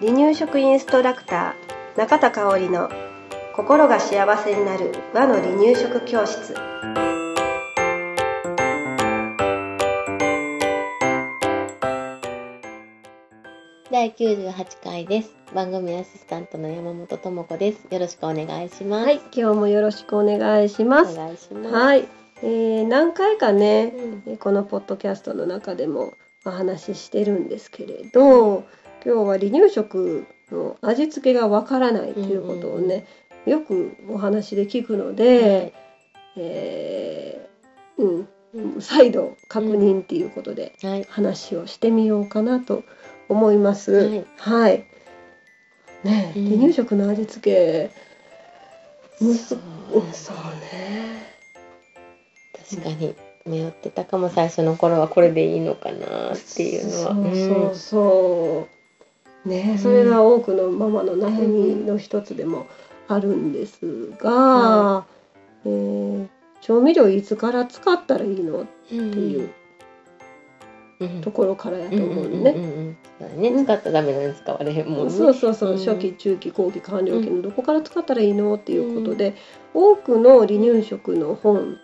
離乳食インストラクター中田香織の心が幸せになる和の離乳食教室第98回です。番組アシスタントの山本智子です。よろしくお願いします。はい、今日もよろしくお願いしますお願いします。はい、えー何回かね、うんこのポッドキャストの中でもお話ししてるんですけれど今日は離乳食の味付けがわからないということをね、よくお話で聞くので、えーうんうん再度確認っていうことではい。話をしてみようかなと思います。はいはい。ね、うん離乳食の味付け、そううんそうね。確かに迷ってたかも最初の頃はこれでいいのかなっていうのは。そうそうそう。ね、それが多くのママの悩みの一つでもあるんですが、はえー調味料いつから使ったらいいのっうんていううん。ところからやとうん思うね。使ったらダメなのに使われへんもんね。そうそうそう、うん初期中期後期完了期のどこから使ったらいいのっていうことで、多くの離乳食の本うん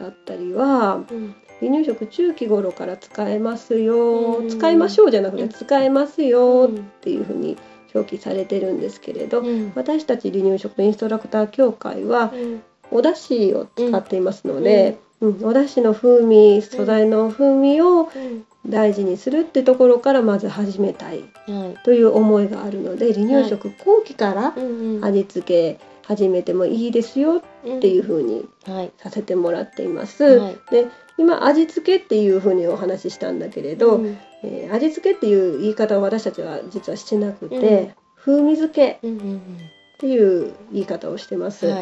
だったりはうん。離乳食中期頃から使えますよ、うん。使いましょうじゃなくてうん。使えますよっうん。ていうふうに表記されてるんですけれど、うん。私たち離乳食インストラクター協会はうん。お出汁を使っていますので、うん。お出汁の風味素材の風味をうん。大事にするってところからまず始めたいはい。という思いがあるので離乳食後期から味付け始めてもいいですよっていう風にはい。させてもらっています。はい。で今味付けっていう風にお話ししたんだけれど、うん。えー味付けっていう言い方を私たちは実はしてなくて、うん。風味付けうんうんっていう言い方をしてます。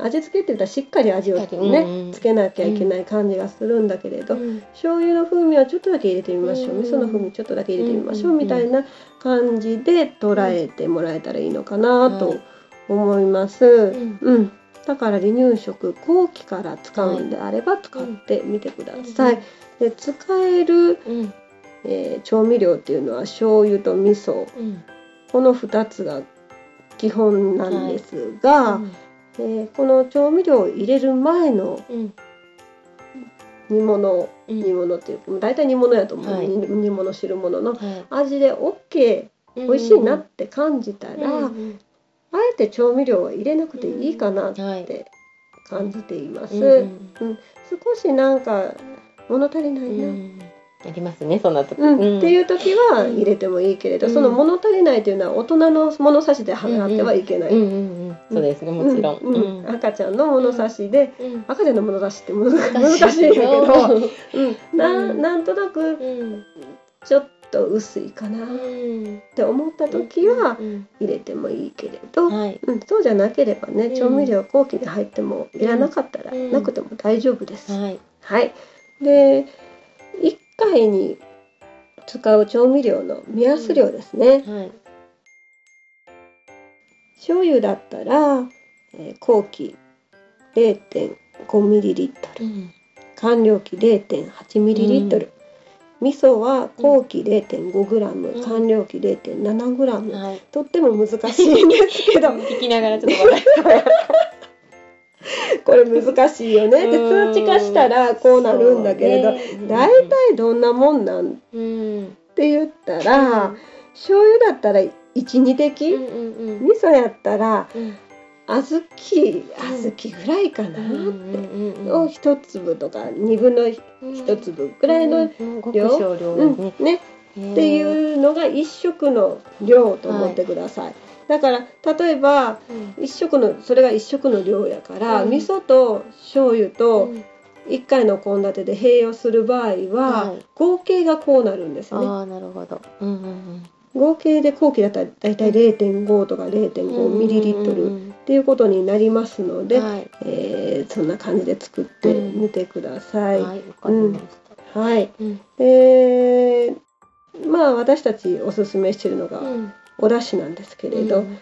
味付けって言ったらしっかり味をね、うんうんつけなきゃいけない感じがするんだけれど、うん。醤油の風味はちょっとだけ入れてみましょう、うん味噌の風味ちょっとだけ入れてみましょう、うんみたいな感じで捉えてもらえたらいいのかなと思います。ん。うん。だから離乳食後期から使うんであれば使ってみてください。で使える、うん。えー調味料っていうのは醤油と味噌。うん。この2つが基本なんですが、うん。えーこの調味料を入れる前のうん。煮物うん。煮物っていうか大体煮物やと思う、はい。煮煮物汁物のはい。味で OK 美味しいなって感じたら、うんうんあえて調味料は入れなくていいかなっはい。て感じています。うんうん少しなんか物足りないな、うん。ありますねそんな時。うん。っていう時はうん入れてもいいけれど、うん。その物足りないというのは大人の物差しで払ってはいけない。うんうんうんそうですねもちろん。うん。うん。赤ちゃんの物差しで、うん。赤ちゃんの物差しって難難しいんだけど、うん、なうん。なんとなくうん。ちょっと薄いかな。っうん。て思った時はうん入れてもいいけれど、はい。うん、そうじゃなければねうん。調味料後期に入ってもいらなかったらうん。なくても大丈夫です。はい。はい、で1回に使う調味料の目安量ですね。はい。醤油だったら、えー後期 0.5ml うん。完了期 0.8ml、味噌は後期 0.5g、うん。完了期 0.7g、はい。とっても難しいんですけど。聞きながらちょっと笑これ難しいよね。で数値化したらこうなるんだけれど、大体どんなもんなん？っうん。て言ったら、醤油だったら12滴、うんうん。味噌やったらうん小豆小豆ぐらいかな、うんうんうんを一粒とか2分の1粒ぐらいの、量？ね。ね。っていうのが一食の量と思ってください、だから例えばうん。一食のそれが一食の量やから、うん。味噌と醤油とうん。1回の献立で併用する場合は、はい。合計がこうなるんですね。なるほど。うんうん合計で後期だったらだいたい0.5とかうん0.5ミリリットル。うんっていうことになりますので、はい。えーそんな感じで作ってみてください。はい。はい、うん。でまあ私たちおすすめしてるのがうん。お出汁なんですけれど、うん。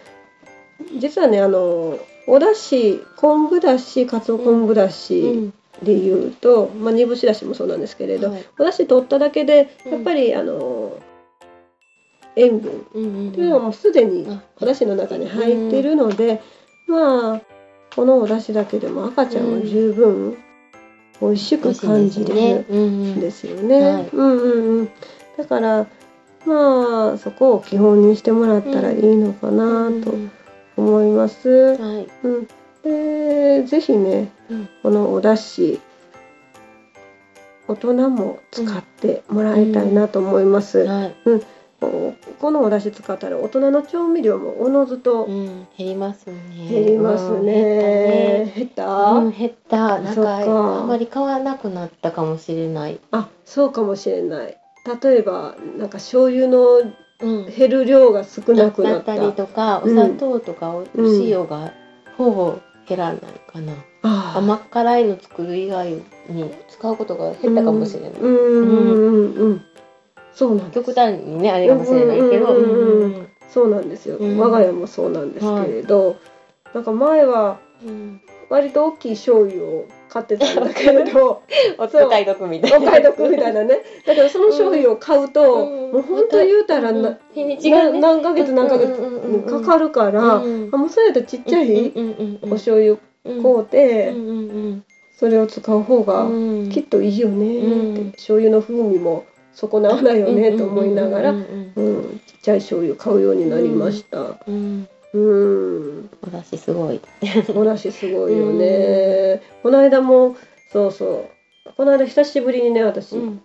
実はねあのお出汁昆布だしかつお昆布だし、うん。で言うと、まあ、煮干しだしもそうなんですけれど、はい。お出汁取っただけでうん。やっぱり、あの塩分うんうんっていうのはもうすでにあお出汁の中に入っているので、まあこのお出汁だけでも赤ちゃんは十分美味しく感じれるんうんんですよね。はいうんうんうん。だからまあそこを基本にしてもらったらいいのかなとうん思います。はい。うん、でぜひね、うんこのお出汁大人も使ってもらいたいなと思います。はい。このお出汁使ったら大人の調味料もおのずとうん、減りますね。減りますね。減った、うん、減った。なんか、かあんまり買わなくなったかもしれない。あそうかもしれない。例えばなんか醤油の。減る量が少なくなっ。だったりとか、お砂糖とかお塩がほぼ減らないかな。甘辛いの作る以外に使うことが減ったかもしれない。うんうんうんうん。そうなんです。極端にね、あれかもしれないけど。うんうんうんうんそうなん。ですよ、うん我が家もそうなんですけれど、なんか前はうん。割と大きい醤油を買ってたんだけれど お使い得みたいな。お買い得みたいなね。だからその醤油を買うと、うん。もう本当言うたらな、日にちがなね。何ヶ月何ヶ月うんうんうんうん。かかるから、うんあもうそれやったらちっちゃいうんうんうんうんお醤油うん買うて、うんうん。それを使う方がうん。きっといいよねって、うん。醤油の風味も損なわないよねと思いながら、うんちっちゃい醤油買うようになりました。うん。うん。お出汁すごい。お出汁すごいよね、この間もそうそう。この間久しぶりにね私、うん。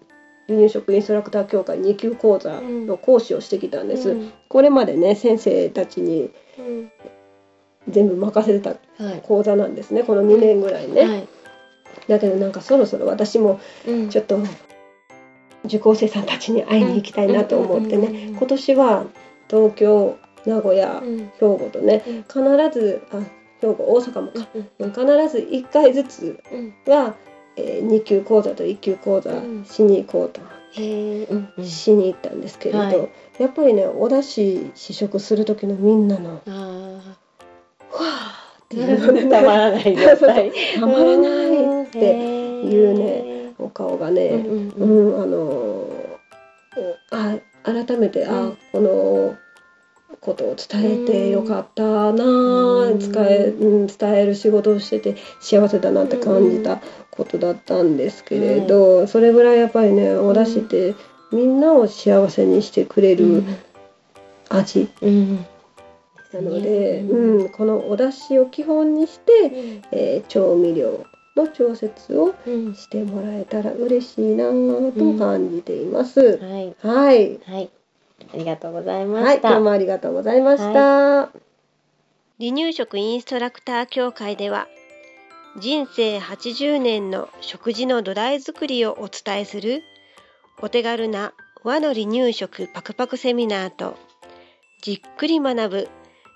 離乳食インストラクター協会2級講座の講師をしてきたんです、うん。これまでね先生たちにうん。全部任せてたはい。講座なんですねこの2年ぐらいね、はい。だけどなんかそろそろ私もうん。ちょっと受講生さんたちに会いに行きたいなと思ってね。今年は東京名古屋うん。兵庫とねうん。必ずあ兵庫大阪もか。うん必ず1回ずつうん。は、えー、2級講座と1級講座うん。しに行こうと、へえ。うんうん。しに行ったんですけれど、はい。やっぱりねお出汁試食する時のみんなのあふわーっていうの。ね たまらない状態。たまらないってていうね。お顔がね、うんううん。うんんあのーあ改めて、うん。あこのことを伝えてよかったなあ、うん。伝えうん、伝える仕事をしてて幸せだなって感じたことだったんですけれど、それぐらいやっぱりねお出汁ってみんなを幸せにしてくれる味うん。なので、うん。うん、このお出汁を基本にして、えー調味料の調節をうん。してもらえたら嬉しいなと感じています。はい。はい。はい。ありがとうございまはい、した。今日もありがとうございました。離乳食インストラクター協会では人生80年の食事の土台作りをお伝えするお手軽な和の離乳食パクパクセミナーとじっくり学ぶ